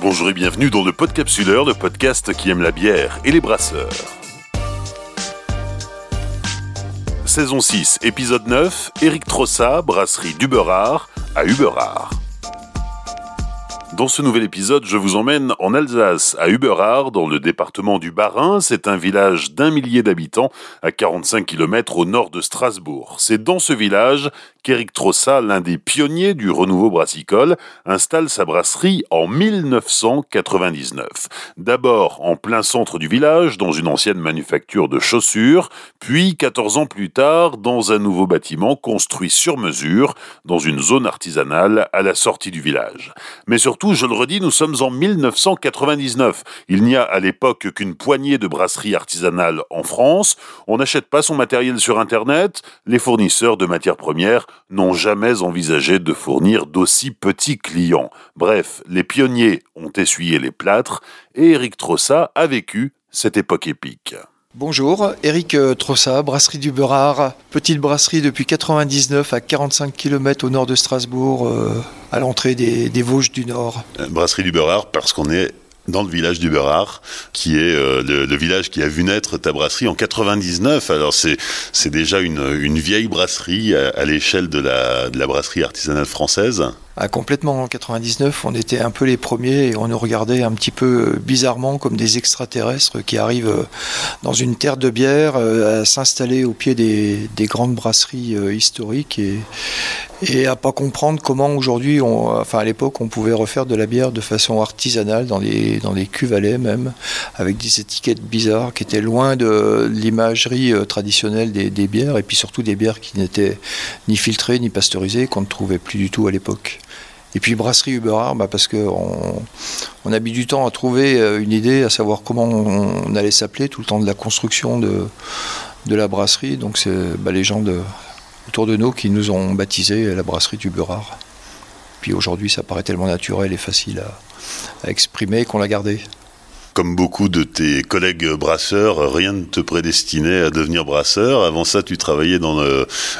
Bonjour et bienvenue dans le Podcapsuleur, le podcast qui aime la bière et les brasseurs. Saison 6, épisode 9, Eric Trossa, brasserie d'Uberard à Uberard. Dans ce nouvel épisode, je vous emmène en Alsace, à Uberard, dans le département du Bas-Rhin. C'est un village d'un millier d'habitants, à 45 km au nord de Strasbourg. C'est dans ce village qu'Éric Trossa, l'un des pionniers du renouveau brassicole, installe sa brasserie en 1999. D'abord en plein centre du village, dans une ancienne manufacture de chaussures, puis 14 ans plus tard, dans un nouveau bâtiment construit sur mesure, dans une zone artisanale à la sortie du village. Mais surtout, je le redis, nous sommes en 1999. Il n'y a à l'époque qu'une poignée de brasseries artisanales en France. On n'achète pas son matériel sur Internet. Les fournisseurs de matières premières n'ont jamais envisagé de fournir d'aussi petits clients. Bref, les pionniers ont essuyé les plâtres et Eric Trossa a vécu cette époque épique. Bonjour, Eric euh, Trossa, brasserie du Beurard, petite brasserie depuis 99 à 45 km au nord de Strasbourg, euh, à l'entrée des, Vosges du Nord. Euh, brasserie du Beurard parce qu'on est dans le village du Beurard, qui est le, village qui a vu naître ta brasserie en 99. Alors c'est déjà une, vieille brasserie à, l'échelle de la, de la brasserie artisanale française. Ah, complètement. En 99, on était un peu les premiers et on nous regardait un petit peu bizarrement comme des extraterrestres qui arrivent euh, dans une terre de bière euh, à s'installer au pied des, grandes brasseries euh, historiques et, et à pas comprendre comment aujourd'hui, enfin à l'époque, on pouvait refaire de la bière de façon artisanale dans des, dans cuves à même, avec des étiquettes bizarres qui étaient loin de l'imagerie traditionnelle des bières et puis surtout des bières qui n'étaient ni filtrées ni pasteurisées qu'on ne trouvait plus du tout à l'époque. Et puis brasserie Uberard, bah parce qu'on on a mis du temps à trouver euh, une idée, à savoir comment on, allait s'appeler tout le temps de la construction de, la brasserie. Donc c'est bah, les gens autour de nous qui nous ont baptisé la brasserie du Uberard. Puis aujourd'hui, ça paraît tellement naturel et facile à, exprimer qu'on l'a gardé comme beaucoup de tes collègues brasseurs, rien ne te prédestinait à devenir brasseur. Avant ça, tu travaillais dans.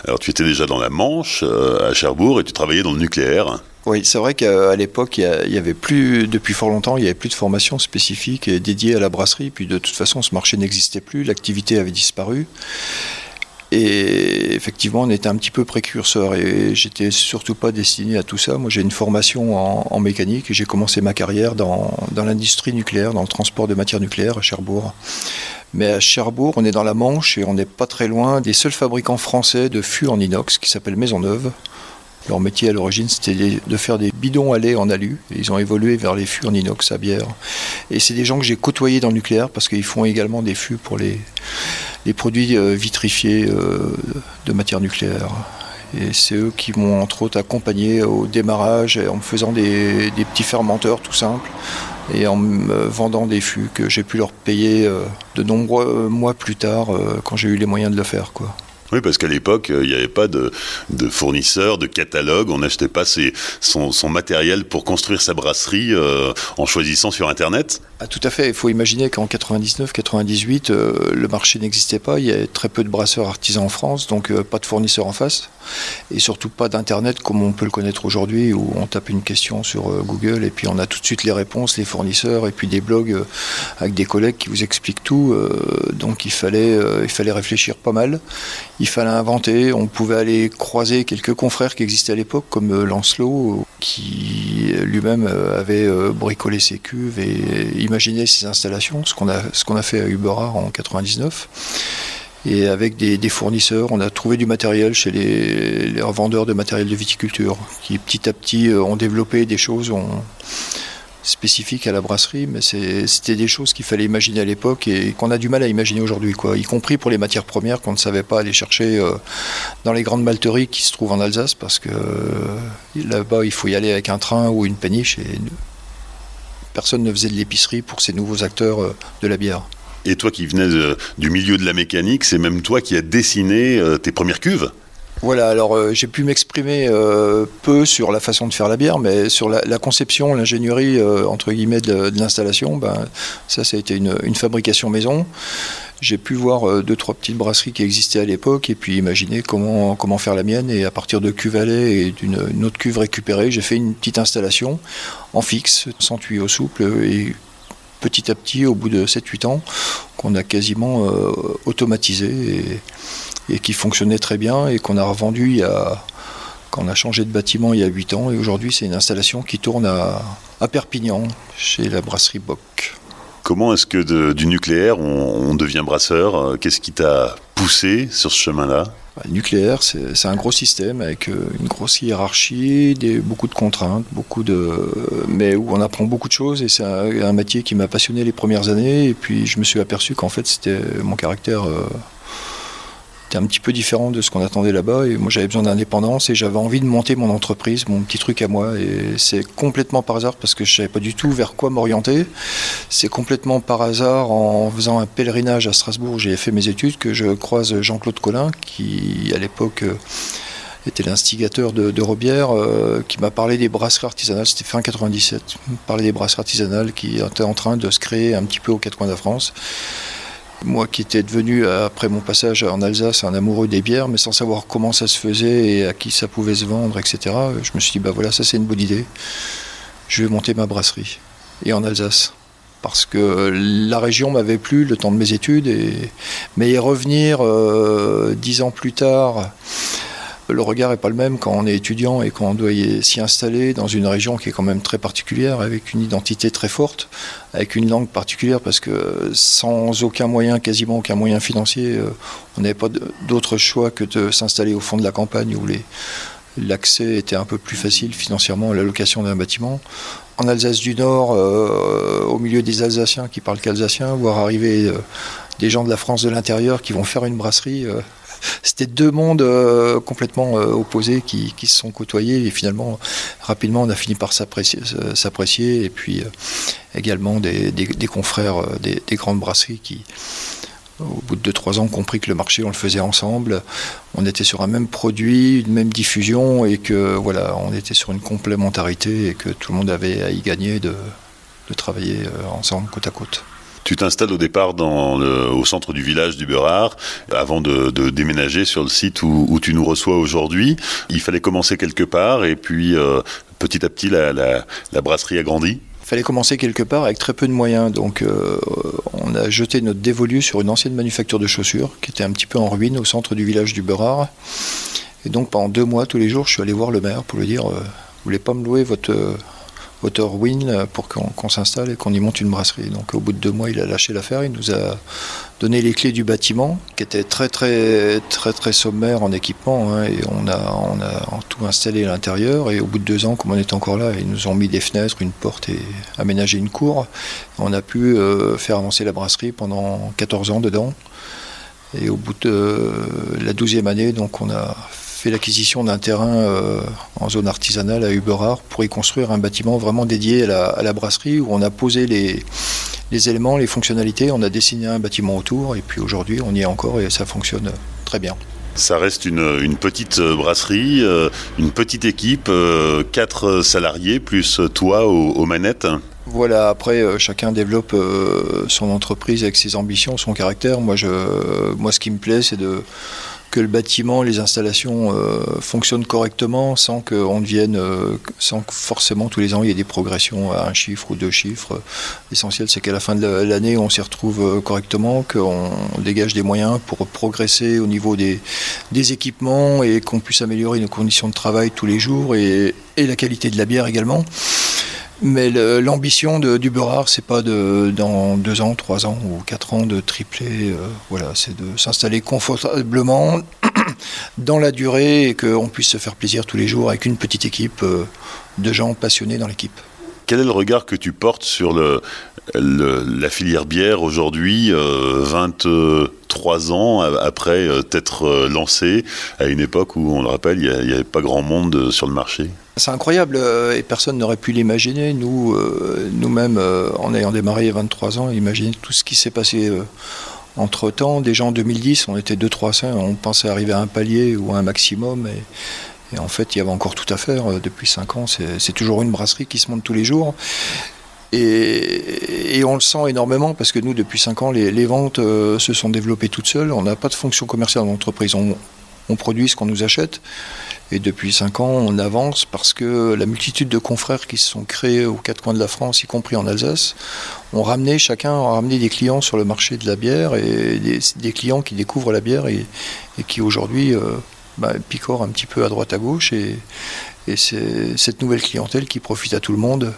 Alors, tu étais déjà dans la Manche, euh, à Cherbourg, et tu travaillais dans le nucléaire. Oui, c'est vrai qu'à l'époque, il y avait plus, depuis fort longtemps, il n'y avait plus de formation spécifique dédiée à la brasserie. Puis de toute façon, ce marché n'existait plus, l'activité avait disparu. Et effectivement, on était un petit peu précurseur et j'étais surtout pas destiné à tout ça. Moi, j'ai une formation en, mécanique et j'ai commencé ma carrière dans, dans l'industrie nucléaire, dans le transport de matières nucléaires à Cherbourg. Mais à Cherbourg, on est dans la Manche et on n'est pas très loin des seuls fabricants français de fûts en inox qui s'appellent Maisonneuve. Leur métier à l'origine, c'était de faire des bidons à lait en alu. Ils ont évolué vers les fûts en inox à bière. Et c'est des gens que j'ai côtoyés dans le nucléaire parce qu'ils font également des fûts pour les, produits euh, vitrifiés euh, de matière nucléaire. Et c'est eux qui m'ont entre autres accompagné au démarrage en me faisant des, des, petits fermenteurs tout simples et en me vendant des fûts que j'ai pu leur payer euh, de nombreux mois plus tard quand j'ai eu les moyens de le faire. Quoi. Oui, parce qu'à l'époque, euh, il n'y avait pas de, de fournisseurs, de catalogue. On n'achetait pas son, matériel pour construire sa brasserie euh, en choisissant sur Internet. Ah, tout à fait. Il faut imaginer qu'en 99-98, euh, le marché n'existait pas. Il y avait très peu de brasseurs artisans en France, donc pas de fournisseurs en face. Et surtout pas d'Internet comme on peut le connaître aujourd'hui, où on tape une question sur Google et puis on a tout de suite les réponses, les fournisseurs, et puis des blogs avec des collègues qui vous expliquent tout. donc il fallait, il fallait réfléchir pas mal il fallait inventer. On pouvait aller croiser quelques confrères qui existaient à l'époque, comme euh, Lancelot, qui lui-même euh, avait euh, bricolé ses cuves et imaginé ses installations, ce qu'on a, a fait à Uberard en 99. Et avec des, fournisseurs, on a trouvé du matériel chez les, revendeurs de matériel de viticulture, qui petit à petit ont développé des choses spécifiques à la brasserie, mais c'était des choses qu'il fallait imaginer à l'époque et qu'on a du mal à imaginer aujourd'hui, quoi. Y compris pour les matières premières qu'on ne savait pas aller chercher euh, dans les grandes malteries qui se trouvent en Alsace, parce que euh, là-bas il faut y aller avec un train ou une péniche et personne ne faisait de l'épicerie pour ces nouveaux acteurs euh, de la bière. Et toi qui venais du milieu de la mécanique, c'est même toi qui as dessiné tes premières cuves voilà, alors euh, j'ai pu m'exprimer euh, peu sur la façon de faire la bière, mais sur la, conception, l'ingénierie, euh, entre guillemets, de, l'installation, ben, ça, ça a été une, fabrication maison. j'ai pu voir deux, trois petites brasseries qui existaient à l'époque et puis imaginer comment, comment faire la mienne. Et à partir de cuve et d'une autre cuve récupérée, j'ai fait une petite installation en fixe, sans tuyau souple et petit à petit, au bout de 7-8 ans, qu'on a quasiment automatisé et, qui fonctionnait très bien et qu'on a revendu il y a on a changé de bâtiment il y a 8 ans. Et aujourd'hui c'est une installation qui tourne à, Perpignan chez la brasserie Bock. Comment est-ce que du nucléaire on, devient brasseur? Qu'est-ce qui t'a poussé sur ce chemin-là? Le nucléaire, c'est un gros système avec euh, une grosse hiérarchie, beaucoup de contraintes, beaucoup de, mais où on apprend beaucoup de choses. Et c'est un, métier qui m'a passionné les premières années. Et puis je me suis aperçu qu'en fait c'était mon caractère euh, c'était un petit peu différent de ce qu'on attendait là-bas. Et moi, j'avais besoin d'indépendance et j'avais envie de monter mon entreprise, mon petit truc à moi. Et c'est complètement par hasard parce que je savais pas du tout vers quoi m'orienter. C'est complètement par hasard en faisant un pèlerinage à Strasbourg, j'ai fait mes études, que je croise Jean-Claude Collin, qui à l'époque euh, était l'instigateur de, de, Robière, euh, qui m'a parlé des brasseries artisanales, c'était fin 97, il parlait des brasseries artisanales qui étaient en train de se créer un petit peu aux quatre coins de la France. Moi qui étais devenu, après mon passage en Alsace, un amoureux des bières, mais sans savoir comment ça se faisait et à qui ça pouvait se vendre, etc., je me suis dit, bah voilà, ça c'est une bonne idée. Je vais monter ma brasserie. Et en Alsace. Parce que la région m'avait plu le temps de mes études, et... mais revenir euh, dix ans plus tard, le regard n'est pas le même quand on est étudiant et quand on doit s'y installer dans une région qui est quand même très particulière, avec une identité très forte, avec une langue particulière, parce que sans aucun moyen, quasiment aucun moyen financier, euh, on n'avait pas d'autre choix que de s'installer au fond de la campagne où l'accès était un peu plus facile financièrement à la location d'un bâtiment. En Alsace du Nord, euh, au milieu des Alsaciens qui parlent qu'alsacien, voir arriver euh, des gens de la France de l'intérieur qui vont faire une brasserie c'était deux mondes euh, complètement euh, opposés qui, se sont côtoyés et finalement rapidement on a fini par s'apprécier et puis euh, également des, confrères des, grandes brasseries qui au bout de 2-3 ans, ont compris que le marché, on le faisait ensemble. On était sur un même produit, une même diffusion, et que voilà, on était sur une complémentarité et que tout le monde avait à y gagner de travailler ensemble côte à côte. Tu t'installes au départ au centre du village du Beurard avant de, déménager sur le site où, tu nous reçois aujourd'hui. Il fallait commencer quelque part et puis euh, petit à petit la, brasserie a grandi. Il fallait commencer quelque part avec très peu de moyens. Donc, euh, on a jeté notre dévolu sur une ancienne manufacture de chaussures qui était un petit peu en ruine au centre du village du Beurard. Et donc, pendant deux mois, tous les jours, je suis allé voir le maire pour lui dire euh, Vous voulez pas me louer votre, auteur Win pour qu'on s'installe et qu'on y monte une brasserie. Donc au bout de deux mois, il a lâché l'affaire, il nous a donné les clés du bâtiment, qui était très très très très sommaire en équipement, hein, et on a, on a tout installé à l'intérieur. Et au bout de deux ans, comme on est encore là, ils nous ont mis des fenêtres, une porte et aménagé une cour. On a pu euh, faire avancer la brasserie pendant 14 ans dedans. Et au bout de la douzième année, donc on a fait l'acquisition d'un terrain euh, en zone artisanale à Uberard pour y construire un bâtiment vraiment dédié à la, brasserie où on a posé les, les, éléments, les fonctionnalités, on a dessiné un bâtiment autour et puis aujourd'hui on y est encore et ça fonctionne très bien. Ça reste une, petite brasserie, euh, une petite équipe, euh, quatre salariés plus toi aux, manettes. Voilà, après, chacun développe son entreprise avec ses ambitions, son caractère. Moi, je, moi ce qui me plaît, c'est de, que le bâtiment, les installations euh, fonctionnent correctement sans devienne, euh, sans que forcément tous les ans il y ait des progressions à un chiffre ou deux chiffres. L'essentiel c'est qu'à la fin de l'année on s'y retrouve euh, correctement, qu'on dégage des moyens pour progresser au niveau des, équipements et qu'on puisse améliorer nos conditions de travail tous les jours et la qualité de la bière également. Mais l'ambition du Beurard, c'est pas de, dans deux ans, trois ans ou quatre ans de tripler. Euh, voilà, c'est de s'installer confortablement dans la durée et qu'on puisse se faire plaisir tous les jours avec une petite équipe euh, de gens passionnés dans l'équipe. Quel est le regard que tu portes sur la filière bière aujourd'hui, 23 euh, ans après être lancée, à une époque où, on le rappelle, il n'y avait pas grand monde sur le marché? C'est incroyable euh, et personne n'aurait pu l'imaginer. Nous, euh, nous-mêmes, euh, en ayant démarré il y a 23 ans, imaginer tout ce qui s'est passé entre temps. Déjà en 2010, on était 2-3 on pensait arriver à un palier ou à un maximum. Et, en fait, il y avait encore tout à faire. Depuis 5 ans, c'est toujours une brasserie qui se monte tous les jours. Et, on le sent énormément parce que nous, depuis 5 ans, les, ventes se sont développées toutes seules. On n'a pas de fonction commerciale dans l'entreprise. On, produit ce qu'on nous achète. Et depuis 5 ans, on avance parce que la multitude de confrères qui se sont créés aux quatre coins de la France, y compris en Alsace, ont ramené, chacun a ramené des clients sur le marché de la bière et des, clients qui découvrent la bière et, qui aujourd'hui euh, bah, picorent un petit peu à droite à gauche. Et, et c'est cette nouvelle clientèle qui profite à tout le monde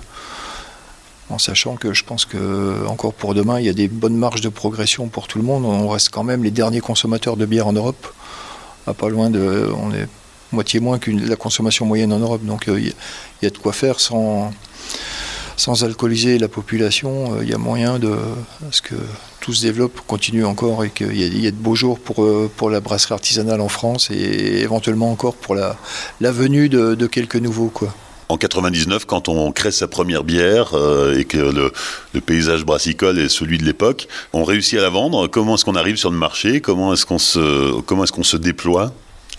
en sachant que je pense que encore pour demain, il y a des bonnes marges de progression pour tout le monde. On reste quand même les derniers consommateurs de bière en Europe. Pas loin de, on est moitié moins que la consommation moyenne en Europe. Donc euh, il y, a de quoi faire sans, sans alcooliser la population. Euh, il y a moyen de ce que tout se développe, continue encore et qu'il y, a de beaux jours pour, euh, pour la brasserie artisanale en France et éventuellement encore pour la, la venue de, de quelques nouveaux. Quoi en 99, quand on crée sa première bière euh, et que le, paysage brassicole est celui de l'époque, on réussit à la vendre. Comment est-ce qu'on arrive sur le marché? Comment est-ce qu'on se, comment est-ce qu'on se déploie?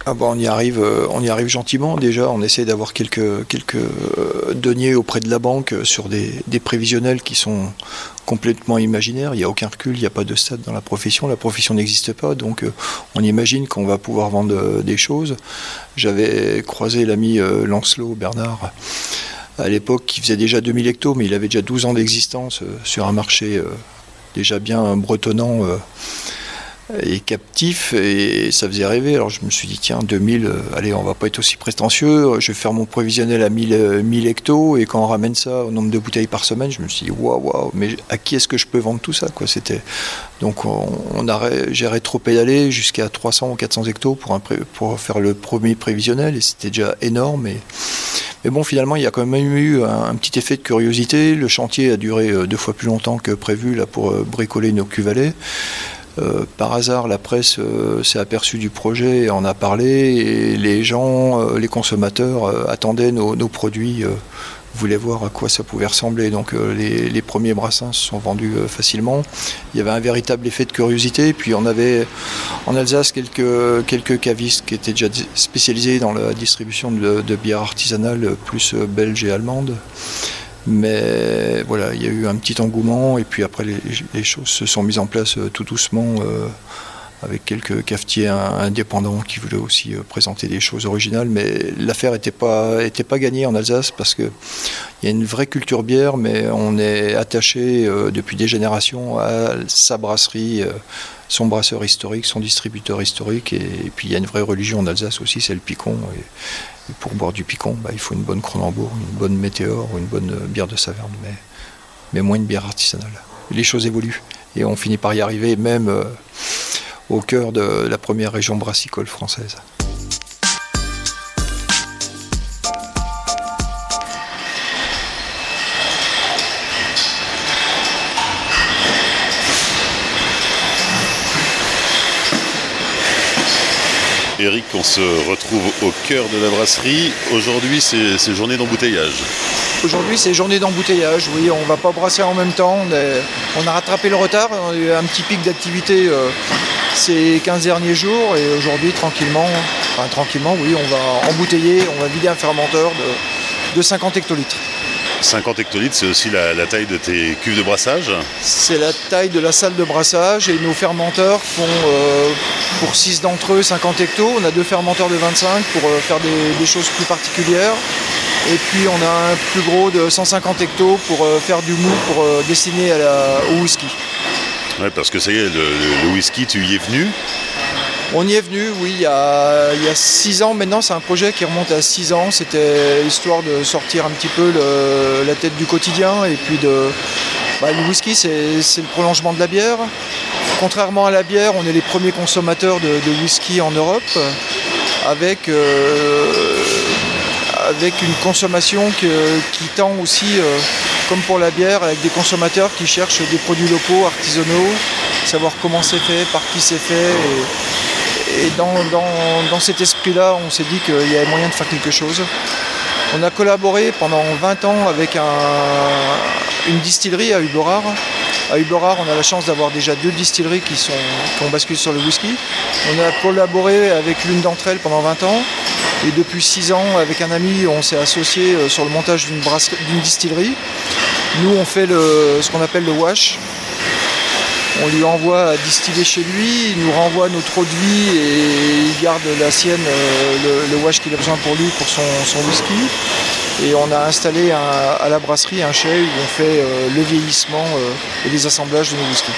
Ah on y arrive, euh, on y arrive gentiment déjà. On essaie d'avoir quelques euh, deniers auprès de la banque sur des, prévisionnels qui sont complètement imaginaires. Il n'y a aucun recul, il n'y a pas de stade dans la profession. La profession n'existe pas, donc euh, on imagine qu'on va pouvoir vendre des choses. J'avais croisé l'ami Lancelot Bernard à l'époque qui faisait déjà 2000 hectos, mais il avait déjà 12 ans d'existence sur un marché déjà bien bretonnant et captif et ça faisait rêver. Alors je me suis dit, tiens, 2000, euh, allez, on va pas être aussi prétentieux, je vais faire mon prévisionnel à 1000, 1000 euh, hectos et quand on ramène ça au nombre de bouteilles par semaine, je me suis dit, waouh, waouh, mais à qui est-ce que je peux vendre tout ça quoi? C'était Donc on, a, j'ai rétro-pédalé jusqu'à 300 ou 400 hectos pour faire le premier prévisionnel et c'était déjà énorme. Et, mais bon, finalement, il y a quand même eu un, petit effet de curiosité. Le chantier a duré euh, deux fois plus longtemps que prévu là, pour bricoler nos cuvalets. Euh, par hasard, la presse euh, s'est aperçue du projet et en a parlé, et les gens, euh, les consommateurs attendaient nos, produits, voulaient voir à quoi ça pouvait ressembler. Donc les, premiers brassins se sont vendus facilement. Il y avait un véritable effet de curiosité. Puis on avait en Alsace quelques, quelques cavistes qui étaient déjà spécialisés dans la distribution de, de bières artisanales, plus belges et allemandes. Mais voilà, il y a eu un petit engouement et puis après les, choses se sont mises en place euh, tout doucement euh, avec quelques cafetiers indépendants qui voulaient aussi euh, présenter des choses originales. Mais l'affaire n'était pas, était pas gagnée en Alsace parce qu'il y a une vraie culture bière, mais on est attaché depuis des générations à sa brasserie son brasseur historique, son distributeur historique, et, puis il y a une vraie religion en Alsace aussi, c'est le picon. Pour boire du picon, bah, il faut une bonne Cronenbourg, une bonne Météore ou une bonne bière de Saverne, mais, mais moins une bière artisanale. Les choses évoluent et on finit par y arriver même euh, au cœur de la première région brassicole française. Eric, on se retrouve au cœur de la brasserie. Aujourd'hui, c'est journée d'embouteillage. Aujourd'hui, c'est journée d'embouteillage. Oui, on va pas brasser en même temps. On, a rattrapé le retard. On a eu un petit pic d'activité euh, ces 15 derniers jours. Et aujourd'hui, tranquillement, enfin tranquillement, oui, on va embouteiller, on va vider un fermenteur de, de 50 hectolitres. 50 hectolitres, c'est aussi la, taille de tes cuves de brassage C'est la taille de la salle de brassage et nos fermenteurs font euh, pour 6 d'entre eux 50 hectos. On a deux fermenteurs de 25 pour euh, faire des, choses plus particulières. Et puis on a un plus gros de 150 hectos pour euh, faire du mou pour destiner au whisky. Ouais, parce que ça y est, le whisky, tu y es venu on y est venu, oui, il y a, six ans maintenant. C'est un projet qui remonte à six ans. C'était histoire de sortir un petit peu la tête du quotidien et puis de. Bah, le whisky, c'est le prolongement de la bière. Contrairement à la bière, on est les premiers consommateurs de, whisky en Europe avec, euh, une consommation qui tend aussi, euh, comme pour la bière, avec des consommateurs qui cherchent des produits locaux, artisanaux, savoir comment c'est fait, par qui c'est fait. Dans, cet esprit-là, on s'est dit qu'il y avait moyen de faire quelque chose. On a collaboré pendant 20 ans avec une distillerie à Uberard. À Uberard, on a la chance d'avoir déjà deux distilleries qui, ont basculé sur le whisky. On a collaboré avec l'une d'entre elles pendant 20 ans. Et depuis 6 ans, avec un ami, on s'est associé euh, sur le montage d'une distillerie. Nous, on fait ce qu'on appelle le wash. On lui envoie à distiller chez lui, il nous renvoie de vie et il garde la sienne, euh, le, wash qu'il a besoin pour lui, pour son, whisky. Et on a installé à la brasserie un chai où on fait euh, le vieillissement euh, et les assemblages de nos whiskies.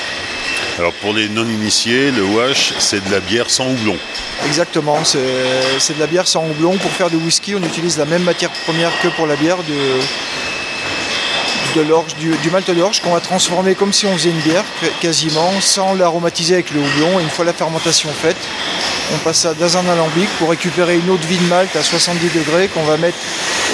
Alors pour les non-initiés, le wash, c'est de la bière sans houblon. Exactement, c'est de la bière sans houblon. Pour faire du whisky, on utilise la même matière première que pour la bière, de, de l'orge, du, du, malt d'orge qu'on va transformer comme si on faisait une bière quasiment, sans l'aromatiser avec le houblon. Et une fois la fermentation faite, on passe ça dans un alambic pour récupérer une eau de vie de malt à 70 degrés qu'on va mettre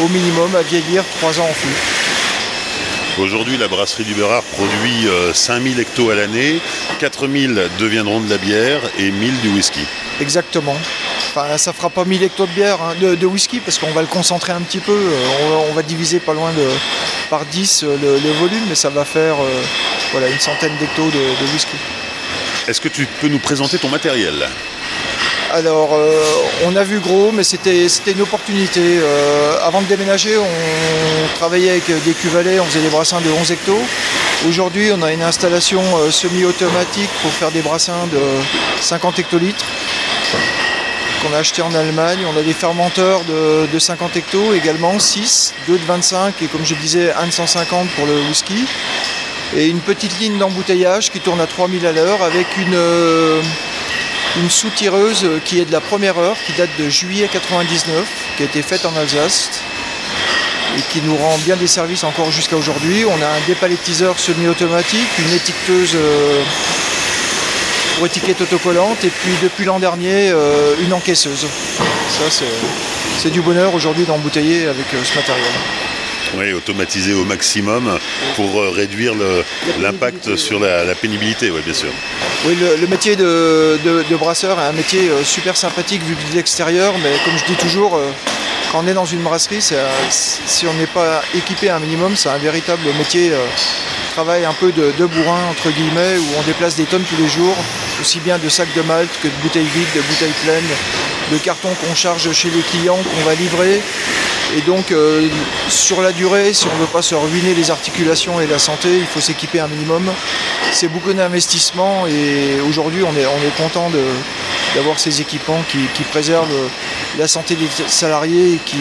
au minimum à vieillir 3 ans en fût. Aujourd'hui, la brasserie du Berard produit 5000 euh, hectos à l'année, 4000 deviendront de la bière et 1000 du whisky. Exactement. Enfin, ça fera pas 1000 hectos de bière, hein, de, whisky, parce qu'on va le concentrer un petit peu. Euh, on va, diviser pas loin de par 10 euh, le, volume, mais ça va faire voilà, une centaine d'hectos de, de whisky. Est-ce que tu peux nous présenter ton matériel? Alors, euh, on a vu gros, mais c'était une opportunité. Euh, avant de déménager, on travaillait avec des cuvalets, on faisait des brassins de 11 hectos. Aujourd'hui, on a une installation euh, semi-automatique pour faire des brassins de 50 hectolitres qu'on a acheté en Allemagne. On a des fermenteurs de, 50 hectos également, 6, 2 de 25 et comme je disais, 1 de 150 pour le whisky. Et une petite ligne d'embouteillage qui tourne à 3000 à l'heure avec une une soutireuse qui est de la première heure, qui date de juillet 99, qui a été faite en Alsace et qui nous rend bien des services encore jusqu'à aujourd'hui. On a un dépalettiseur semi-automatique, une étiqueteuse euh, pour étiquette autocollante et puis depuis l'an dernier euh, une encaisseuse. Ça c'est du bonheur aujourd'hui d'embouteiller avec euh, ce matériel. Oui, automatisé au maximum pour euh, réduire l'impact sur la, pénibilité, oui, bien sûr. Oui, le, métier de, brasseur est un métier super sympathique vu de l'extérieur, mais comme je dis toujours, quand on est dans une brasserie, si on n'est pas équipé un minimum, c'est un véritable métier, travail un peu de, bourrin, entre guillemets, où on déplace des tonnes tous les jours, aussi bien de sacs de malt que de bouteilles vides, de bouteilles pleines, de cartons qu'on charge chez les clients, qu'on va livrer. Et donc, euh, sur la durée, si on ne veut pas se ruiner les articulations et la santé, il faut s'équiper un minimum. C'est beaucoup d'investissement et aujourd'hui, on est, on est content d'avoir ces équipements qui, préservent la santé des salariés et qui,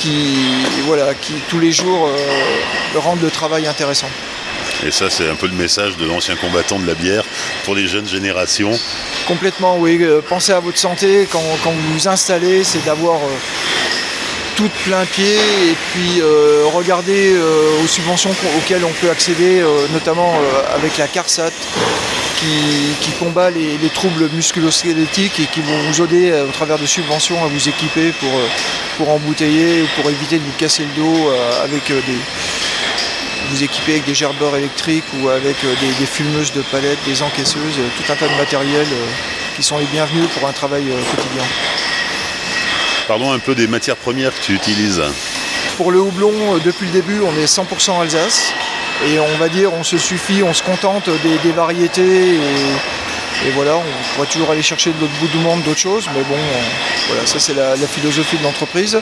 qui, voilà, qui tous les jours euh, rendent le travail intéressant. Et ça, c'est un peu le message de l'ancien combattant de la bière pour les jeunes générations. Complètement, oui. Euh, pensez à votre santé quand, vous vous installez, c'est d'avoir tout de plein pied et puis euh, regarder euh, aux subventions auxquelles on peut accéder, euh, notamment avec la CARSAT qui, combat les, troubles musculosquelettiques et qui vont vous aider au travers de subventions à vous équiper pour, pour embouteiller ou pour éviter de vous casser le dos avec des vous équiper avec des gerbeurs électriques ou avec des, fumeuses de palettes, des encaisseuses, tout un tas de matériel qui sont les bienvenus pour un travail quotidien. Parlons un peu des matières premières que tu utilises. Pour le houblon, euh, depuis le début, on est 100% Alsace. Et on va dire, on se suffit, on se contente des, variétés. Et, voilà, on pourrait toujours aller chercher de l'autre bout du monde d'autres choses. Mais bon, voilà, ça c'est la, philosophie de l'entreprise.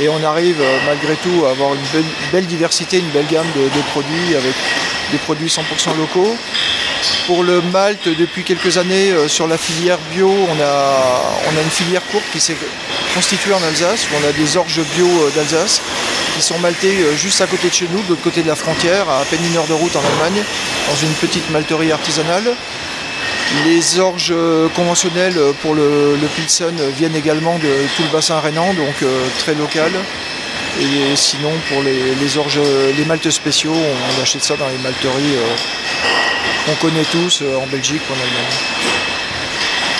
Et on arrive euh, malgré tout à avoir une belle, diversité, une belle gamme de, de produits avec des produits 100% locaux. Pour le malt, depuis quelques années, euh, sur la filière bio, on a, une filière courte qui s'est constituée en Alsace, où on a des orges bio euh, d'Alsace qui sont maltés euh, juste à côté de chez nous, de l'autre côté de la frontière, à à peine une heure de route en Allemagne, dans une petite malterie artisanale. Les orges conventionnelles pour le, Pilsen viennent également de tout le bassin rhénan, donc très local. Et sinon, pour les, orges, les maltes spéciaux, on achète ça dans les malteries qu'on connaît tous euh, en Belgique ou en Allemagne.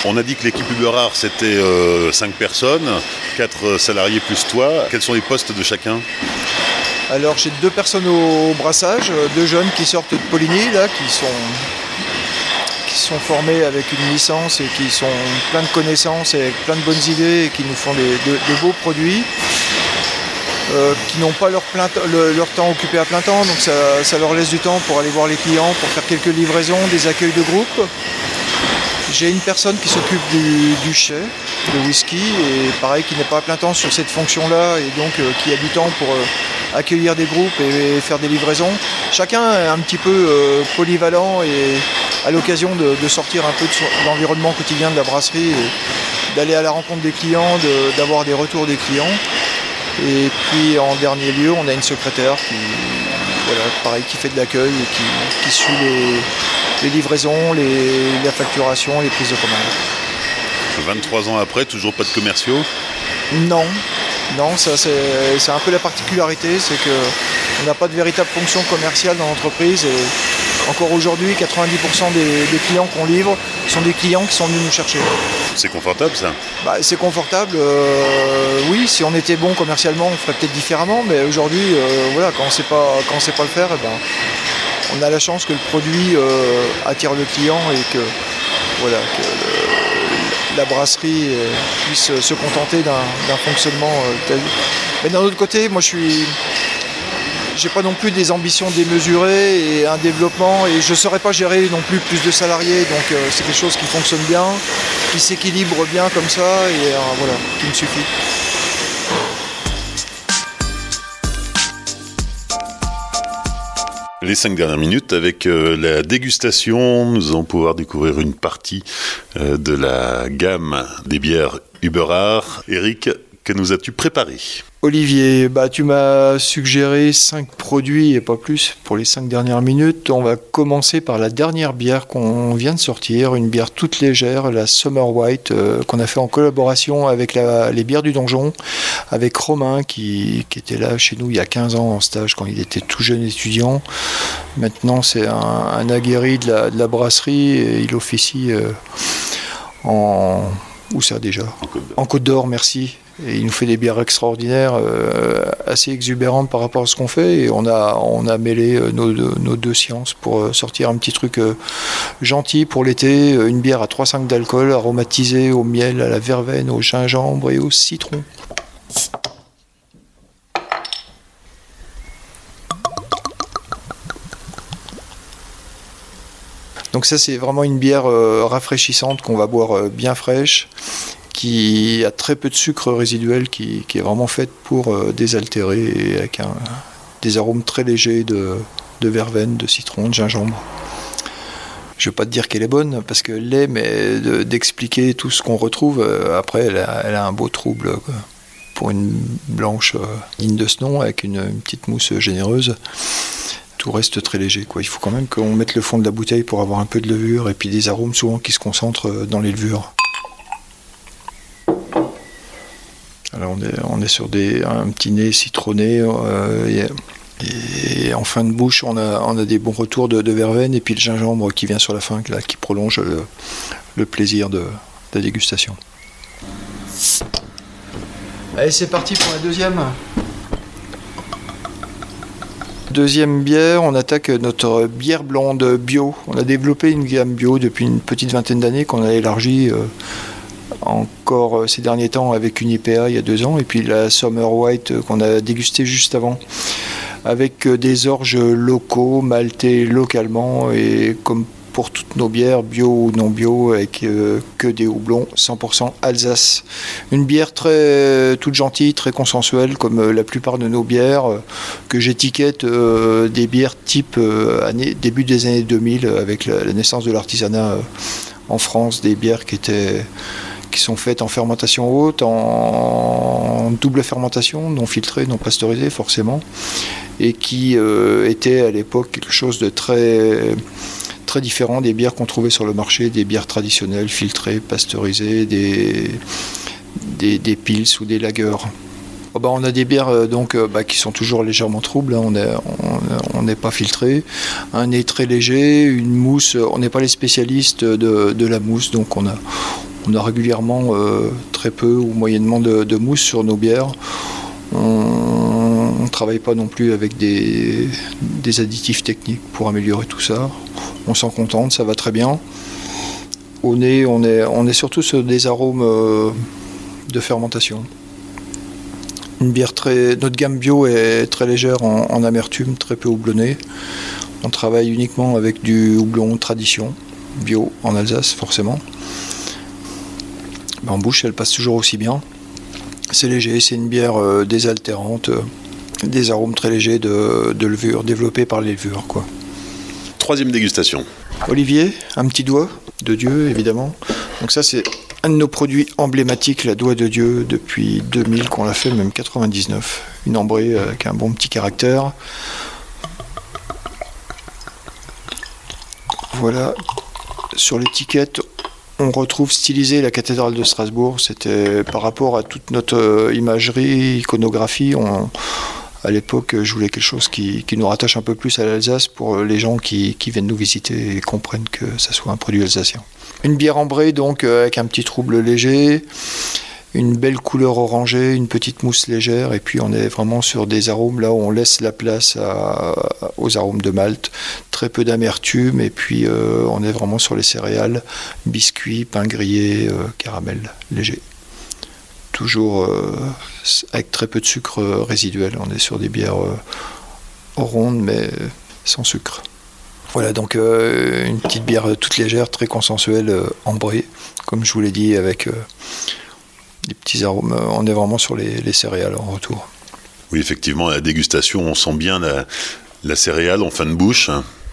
On a dit que l'équipe Uberard c'était 5 euh, personnes, 4 salariés plus toi. Quels sont les postes de chacun? Alors j'ai deux personnes au brassage, deux jeunes qui sortent de Poligny là, qui sont qui sont formés avec une licence et qui sont plein de connaissances et avec plein de bonnes idées et qui nous font de beaux produits. Euh, qui n'ont pas leur, temps occupé à plein temps, donc ça, leur laisse du temps pour aller voir les clients, pour faire quelques livraisons, des accueils de groupe. J'ai une personne qui s'occupe du, du chai, whisky, et pareil, qui n'est pas à plein temps sur cette fonction-là, et donc euh, qui a du temps pour, euh, accueillir des groupes et, faire des livraisons. Chacun est un petit peu polyvalent et à l'occasion de, sortir un peu de, l'environnement quotidien de la brasserie, d'aller à la rencontre des clients, d'avoir des retours des clients. Et puis en dernier lieu, on a une secrétaire qui, pareil, qui fait de l'accueil et qui, suit les, livraisons, la facturation, les prises de commande. 23 ans après, toujours pas de commerciaux Non, non, ça c'est un peu la particularité, c'est qu'on n'a pas de véritable fonction commerciale dans l'entreprise et encore aujourd'hui 90% des, clients qu'on livre sont des clients qui sont venus nous chercher. C'est confortable ça bah, C'est confortable, euh, oui, si on était bon commercialement on ferait peut-être différemment, mais aujourd'hui euh, voilà, quand on sait pas quand on sait pas le faire, eh ben, on a la chance que le produit euh, attire le client et que voilà, la brasserie puisse se contenter d'un fonctionnement tel. Mais d'un autre côté, moi je suis. J'ai pas non plus des ambitions démesurées et un développement et je saurais pas gérer non plus plus de salariés donc euh, c'est quelque chose qui fonctionne bien, qui s'équilibre bien comme ça et voilà, qui me suffit. les cinq dernières minutes avec euh, la dégustation. Nous allons pouvoir découvrir une partie euh, de la gamme des bières Uberard. Eric, nous as-tu préparé Olivier, bah, tu m'as suggéré 5 produits et pas plus pour les 5 dernières minutes. On va commencer par la dernière bière qu'on vient de sortir, une bière toute légère, la Summer White, euh, qu'on a fait en collaboration avec les bières du donjon, avec Romain qui, était là chez nous il y a 15 ans en stage quand il était tout jeune étudiant. Maintenant c'est un, aguerri de la, brasserie et il officie euh, en... Où ça déjà En Côte d'Or, merci. Et il nous fait des bières extraordinaires, euh, assez exubérantes par rapport à ce qu'on fait. Et on a, on a mêlé euh, nos, nos, deux sciences pour euh, sortir un petit truc gentil pour l'été. Une bière à 3,5 d'alcool, aromatisée au miel, à la verveine, au gingembre et au citron. Donc ça c'est vraiment une bière rafraîchissante qu'on va boire bien fraîche qui a très peu de sucre résiduel, qui, est vraiment faite pour euh, désaltérer avec des arômes très légers de, verveine, de citron, de gingembre. Je ne vais pas te dire qu'elle est bonne parce que l'est, mais d'expliquer tout ce qu'on retrouve, euh, après elle a, un beau trouble pour une blanche euh, digne de ce nom avec une, petite mousse généreuse tout reste très léger. Quoi. Il faut quand même qu'on mette le fond de la bouteille pour avoir un peu de levure et puis des arômes souvent qui se concentrent dans les levures. Alors on est, sur des, un petit nez citronné. Euh, et, en fin de bouche, on a, des bons retours de, verveine et puis le gingembre qui vient sur la fin, qui prolonge le, plaisir de, la dégustation. Allez, c'est parti pour la deuxième. Deuxième bière, on attaque notre bière blonde bio. On a développé une gamme bio depuis une petite vingtaine d'années qu'on a élargie. Euh, encore euh, ces derniers temps avec une IPA il y a deux ans, et puis la Summer White qu'on a dégusté juste avant, avec euh, des orges locaux, maltés localement, et comme pour toutes nos bières, bio ou non bio, avec que des houblons 100% Alsace. Une bière très toute gentille, très consensuelle, comme la plupart de nos bières, que j'étiquette des bières type début des années 2000, avec la naissance de l'artisanat en France, des bières qui étaient qui sont faites en fermentation haute, en double fermentation, non filtrée, non pasteurisée forcément, et qui euh, étaient à l'époque quelque chose de très très différent des bières qu'on trouvait sur le marché, des bières traditionnelles, filtrées, pasteurisées, des, des, pils ou des lagers. Oh bah, on a des bières euh, donc, euh, bah, qui sont toujours légèrement troubles, hein. on n'est pas filtré, un nez très léger, une mousse, on n'est pas les spécialistes de, de, la mousse, donc on a, on a régulièrement euh, très peu ou moyennement de, mousse sur nos bières. Ne travaille pas non plus avec des, additifs techniques pour améliorer tout ça. On s'en contente, ça va très bien. Au nez, on est, surtout sur des arômes euh, de fermentation. Une bière très, notre gamme bio est très légère en, en amertume, très peu houblonnée. On travaille uniquement avec du houblon tradition, bio en Alsace forcément. En bouche, elle passe toujours aussi bien. C'est léger, c'est une bière euh, désaltérante, euh, des arômes très légers de, de levure, développés par les levures. Quoi. Troisième dégustation. Olivier, un petit doigt de Dieu, évidemment. Donc ça, c'est un de nos produits emblématiques, la doigt de Dieu, depuis 2000 qu'on l'a fait, même 99. Une ambrée avec un bon petit caractère. Voilà. Sur l'étiquette, on retrouve stylisé la cathédrale de Strasbourg. C'était par rapport à toute notre euh, imagerie, iconographie. On, à l'époque, je voulais quelque chose qui, nous rattache un peu plus à l'Alsace pour les gens qui, viennent nous visiter et comprennent que ça soit un produit alsacien. Une bière ambrée, donc, euh, avec un petit trouble léger, une belle couleur orangée, une petite mousse légère, et puis on est vraiment sur des arômes là où on laisse la place aux arômes de malt, très peu d'amertume, et puis euh, on est vraiment sur les céréales, biscuits, pain grillé, euh, caramel léger toujours euh, avec très peu de sucre résiduel. On est sur des bières euh, rondes mais sans sucre. Voilà donc euh, une petite bière toute légère, très consensuelle, ambrée, comme je vous l'ai dit, avec des petits arômes. On est vraiment sur les, céréales en retour. Oui, effectivement, à la dégustation, on sent bien la céréale en fin de bouche.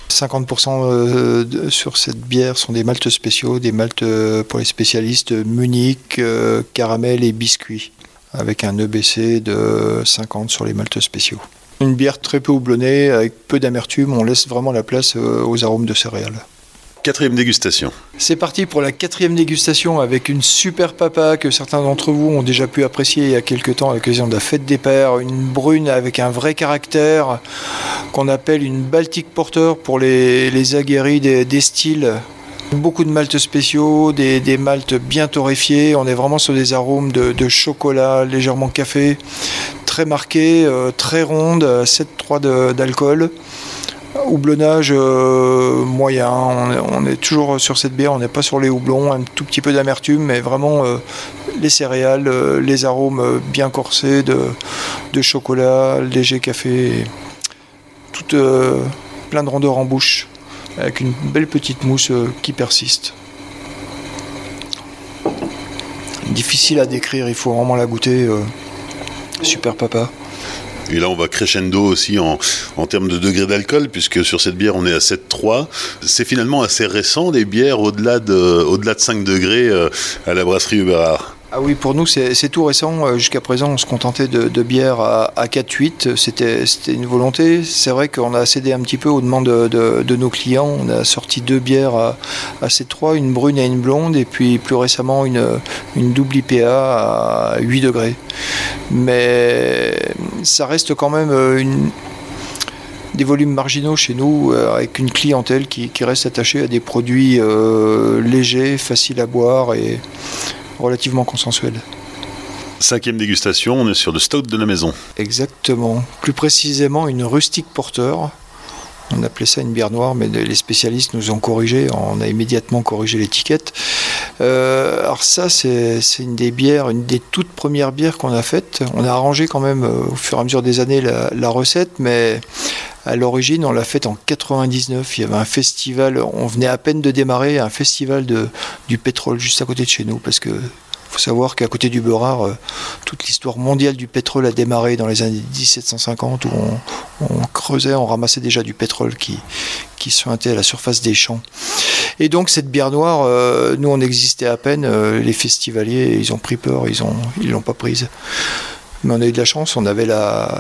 50% euh, sur cette bière sont des maltes spéciaux, des maltes euh, pour les spécialistes Munich, euh, caramel et biscuits, avec un EBC de 50 sur les maltes spéciaux. Une bière très peu houblonnée, avec peu d'amertume, on laisse vraiment la place aux arômes de céréales. C'est parti pour la quatrième dégustation avec une super papa que certains d'entre vous ont déjà pu apprécier il y a quelques temps à l'occasion de la fête des pères. Une brune avec un vrai caractère qu'on appelle une Baltic Porter pour les, aguerris des, styles. Beaucoup de maltes spéciaux, des, maltes bien torréfiés. On est vraiment sur des arômes de, chocolat, légèrement café, très marqués, euh, très rondes, 7,3 d'alcool. Houblonnage euh, moyen, on est, toujours sur cette bière, on n'est pas sur les houblons, un tout petit peu d'amertume, mais vraiment euh, les céréales, euh, les arômes bien corsés de, chocolat, léger café, tout plein de rondeur en bouche, avec une belle petite mousse qui persiste. Difficile à décrire, il faut vraiment la goûter. super papa. Et là, on va crescendo aussi en, en termes de degré d'alcool, puisque sur cette bière, on est à 7,3. C'est finalement assez récent, les bières au-delà de, au-delà de 5 degrés euh, à la brasserie Uberard. Ah oui, pour nous, c'est tout récent. Euh, jusqu'à présent, on se contentait de, de bières à, à 4-8. C'était une volonté. C'est vrai qu'on a cédé un petit peu aux demandes de, nos clients. On a sorti deux bières à, à 7,3, une brune et une blonde, et puis plus récemment, une, double IPA à 8 degrés. Mais ça reste quand même euh, des volumes marginaux chez nous, euh, avec une clientèle qui, qui, reste attachée à des produits légers, faciles à boire et relativement consensuel. Cinquième dégustation, on est sur le stout de la maison. Exactement. Plus précisément, une rustique porteur. On appelait ça une bière noire, mais les spécialistes nous ont corrigé. On a immédiatement corrigé l'étiquette. Euh, alors ça, c'est une des bières, une des toutes premières bières qu'on a faites. On a arrangé quand même euh, au fur et à mesure des années la, recette, mais à l'origine, on l'a faite en 99. Il y avait un festival, on venait à peine de démarrer, un festival du pétrole juste à côté de chez nous, parce que faut savoir qu'à côté du Beurard, euh, toute l'histoire mondiale du pétrole a démarré dans les années 1750 où on, creusait, on ramassait déjà du pétrole qui, qui suintait à la surface des champs. Et donc cette bière noire, euh, nous on existait à peine, euh, les festivaliers ils ont pris peur, ils l'ont ils l'ont pas prise. Mais on a eu de la chance, on avait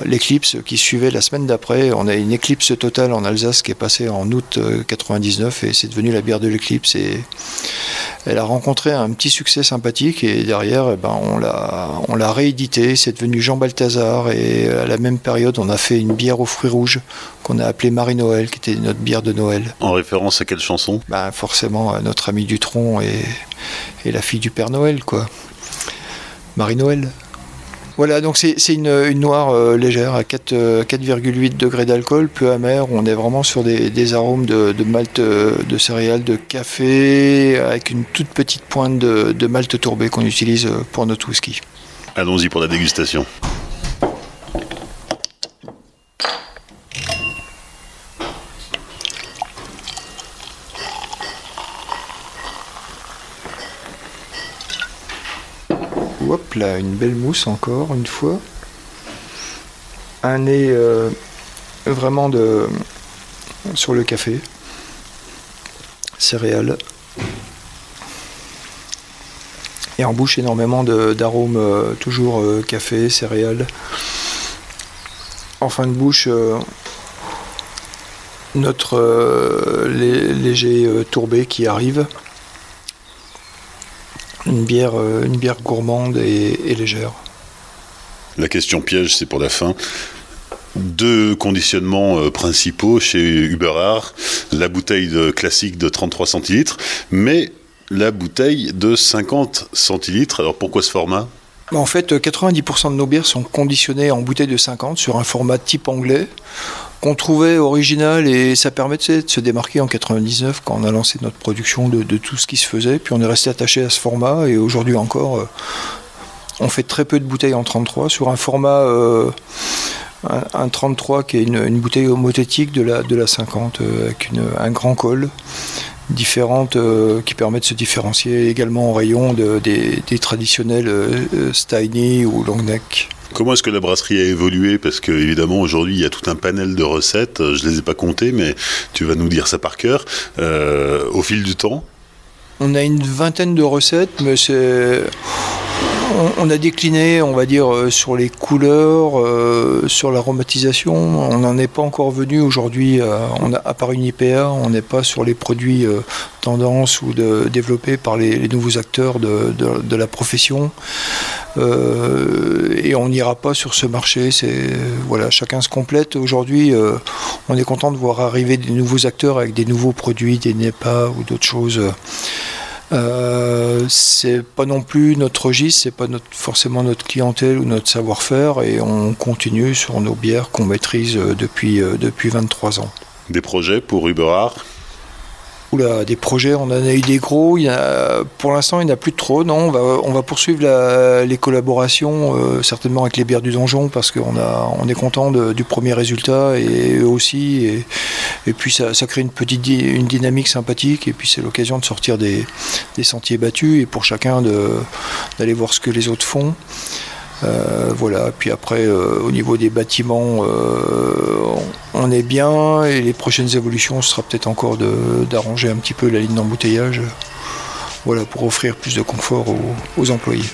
l'éclipse qui suivait la semaine d'après. On a une éclipse totale en Alsace qui est passée en août 99 euh, et c'est devenu la bière de l'éclipse. Elle a rencontré un petit succès sympathique et derrière, eh ben, on l'a réédité. C'est devenu Jean Balthazar et à la même période, on a fait une bière aux fruits rouges qu'on a appelée Marie-Noël, qui était notre bière de Noël. En référence à quelle chanson? Ben, Forcément à notre ami Dutronc et, et la fille du Père Noël, quoi. Marie-Noël. Voilà, donc c'est une, noire euh, légère à 4,8 euh, degrés d'alcool, peu amère. On est vraiment sur des, arômes de, malt euh, de céréales, de café, avec une toute petite pointe de, de malt tourbé qu'on utilise pour notre whisky. Allons-y pour la dégustation. Une belle mousse encore une fois. un nez euh, vraiment de, sur le café, céréales. Et en bouche énormément d'arômes, euh, toujours euh, café, céréales. En fin de bouche, notre léger tourbé qui arrive. Une bière, une bière gourmande et légère. La question piège, c'est pour la fin. Deux conditionnements euh, principaux chez Uberard. La bouteille classique de 33 centilitres, mais la bouteille de 50 centilitres. Alors pourquoi ce format? En fait, 90% de nos bières sont conditionnées en bouteille de 50 sur un format type anglais qu'on trouvait original et ça permettait de se démarquer en 99 quand on a lancé notre production de, tout ce qui se faisait. Puis on est resté attaché à ce format et aujourd'hui encore, euh, on fait très peu de bouteilles en 33 sur un format euh, un, 33 qui est une, bouteille homothétique de la, de la 50 euh, avec un grand col différente euh, qui permet de se différencier également en rayon des, traditionnels Steiny ou long neck. Comment est-ce que la brasserie a évolué? Parce que évidemment aujourd'hui il y a tout un panel de recettes, je ne les ai pas comptées, mais tu vas nous dire ça par cœur. au fil du temps? On a une vingtaine de recettes, mais c'est on, a décliné, on va dire, euh, sur les couleurs, euh, sur l'aromatisation. On n'en est pas encore venu aujourd'hui, euh, à part une IPA, on n'est pas sur les produits tendance ou développés par les, nouveaux acteurs de, la profession. et on n'ira pas sur ce marché. Voilà, chacun se complète. Aujourd'hui, on est content de voir arriver des nouveaux acteurs avec des nouveaux produits, des NEPA ou d'autres choses. Euh, c'est pas non plus notre registre, c'est pas forcément notre clientèle ou notre savoir-faire, et on continue sur nos bières qu'on maîtrise euh, depuis, euh, depuis 23 ans. Des projets pour Uberard Des projets, on en a eu des gros. Pour l'instant, il n'y en a plus trop. Non, on va, poursuivre les collaborations, euh, certainement avec les bières du donjon, parce qu'on on est content du premier résultat et eux aussi. Et, puis ça, crée une petite une dynamique sympathique. Et puis c'est l'occasion de sortir des, sentiers battus et pour chacun d'aller voir ce que les autres font. Euh, voilà, puis après, euh, au niveau des bâtiments, on est bien et les prochaines évolutions ce sera peut-être encore d'arranger un petit peu la ligne d'embouteillage voilà, pour offrir plus de confort aux employés.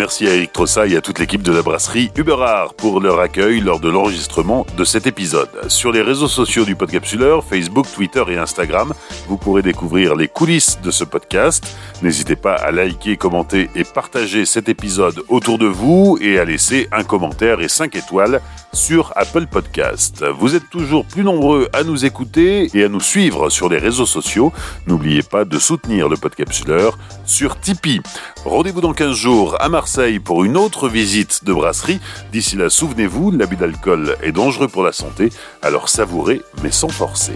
Merci à Eric Trossa et à toute l'équipe de la brasserie Uberard pour leur accueil lors de l'enregistrement de cet épisode. Sur les réseaux sociaux du Podcapsuleur, Facebook, Twitter et Instagram, vous pourrez découvrir les coulisses de ce podcast. N'hésitez pas à liker, commenter et partager cet épisode autour de vous et à laisser un commentaire et 5 étoiles sur Apple Podcast. Vous êtes toujours plus nombreux à nous écouter et à nous suivre sur les réseaux sociaux. N'oubliez pas de soutenir le Podcapsuleur sur Tipeee. Rendez-vous dans 15 jours à Marseille pour une autre visite de brasserie. D'ici là, souvenez-vous, l'abus d'alcool est dangereux pour la santé, alors savourez mais sans forcer.